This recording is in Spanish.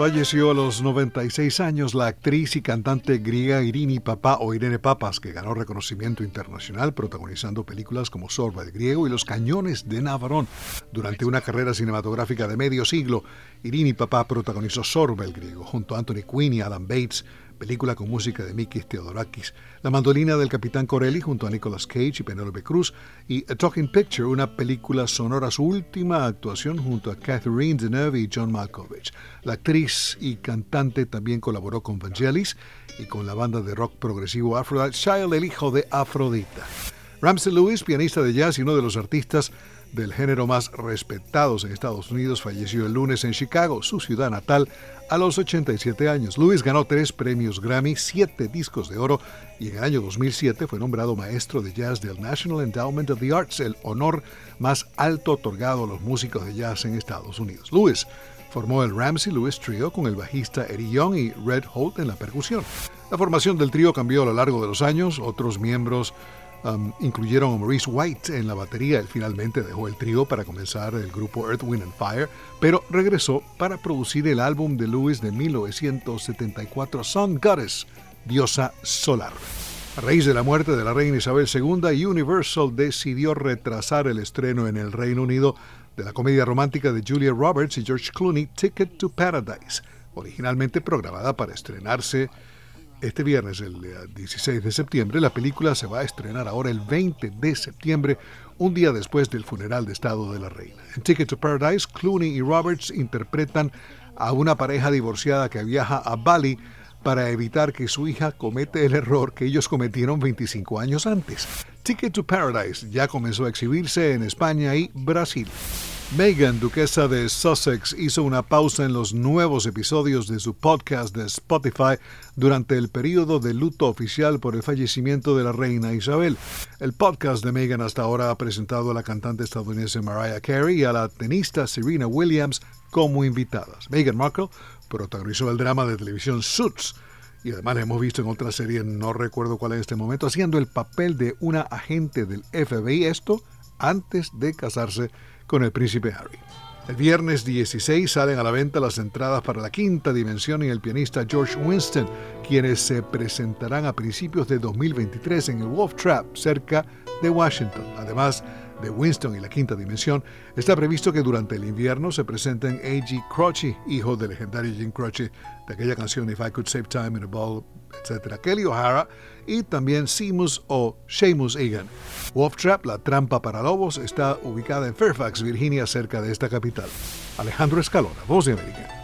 Falleció a los 96 años la actriz y cantante griega Irini Papa o Irene Papas, que ganó reconocimiento internacional protagonizando películas como Sorba el Griego y Los Cañones de Navarón. Durante una carrera cinematográfica de medio siglo, Irini Papa protagonizó Sorba el Griego junto a Anthony Quinn y Alan Bates, película con música de Mikis Theodorakis, La mandolina del Capitán Corelli junto a Nicolas Cage y Penelope Cruz y A Talking Picture, una película sonora, su última actuación junto a Catherine Deneuve y John Malkovich. La actriz y cantante también colaboró con Vangelis y con la banda de rock progresivo Aphrodite Child, el hijo de Afrodita. Ramsey Lewis, pianista de jazz y uno de los artistas del género más respetados en Estados Unidos, falleció el lunes en Chicago, su ciudad natal, a los 87 años. Lewis ganó tres premios Grammy, siete discos de oro y en el año 2007 fue nombrado maestro de jazz del National Endowment of the Arts, el honor más alto otorgado a los músicos de jazz en Estados Unidos. Lewis formó el Ramsey Lewis Trio con el bajista Eddie Young y Red Holt en la percusión. La formación del trío cambió a lo largo de los años, otros miembros Incluyeron a Maurice White en la batería. Él finalmente dejó el trío para comenzar el grupo Earth, Wind and Fire, pero regresó para producir el álbum de Lewis de 1974, Sun Goddess, Diosa Solar. A raíz de la muerte de la reina Isabel II, Universal decidió retrasar el estreno en el Reino Unido de la comedia romántica de Julia Roberts y George Clooney, Ticket to Paradise, originalmente programada para estrenarse este viernes, el 16 de septiembre. La película se va a estrenar ahora el 20 de septiembre, un día después del funeral de Estado de la Reina. En Ticket to Paradise, Clooney y Roberts interpretan a una pareja divorciada que viaja a Bali para evitar que su hija comete el error que ellos cometieron 25 años antes. Ticket to Paradise ya comenzó a exhibirse en España y Brasil. Meghan, duquesa de Sussex, hizo una pausa en los nuevos episodios de su podcast de Spotify durante el periodo de luto oficial por el fallecimiento de la reina Isabel. El podcast de Meghan hasta ahora ha presentado a la cantante estadounidense Mariah Carey y a la tenista Serena Williams como invitadas. Meghan Markle protagonizó el drama de televisión Suits y además la hemos visto en otra serie, no recuerdo cuál en este momento, haciendo el papel de una agente del FBI, esto antes de casarse con el príncipe Harry. El viernes 16 salen a la venta las entradas para la quinta dimensión y el pianista George Winston, quienes se presentarán a principios de 2023 en el Wolf Trap, cerca de Washington. Además de Winston y la quinta dimensión, está previsto que durante el invierno se presenten A.G. Croce, hijo del legendario Jim Croce de aquella canción If I Could Save Time in a Ball, etc. Kelly O'Hara y también Seamus o Seamus Egan. Wolf Trap, la trampa para lobos, está ubicada en Fairfax, Virginia, cerca de esta capital. Alejandro Escalona, Voz de América.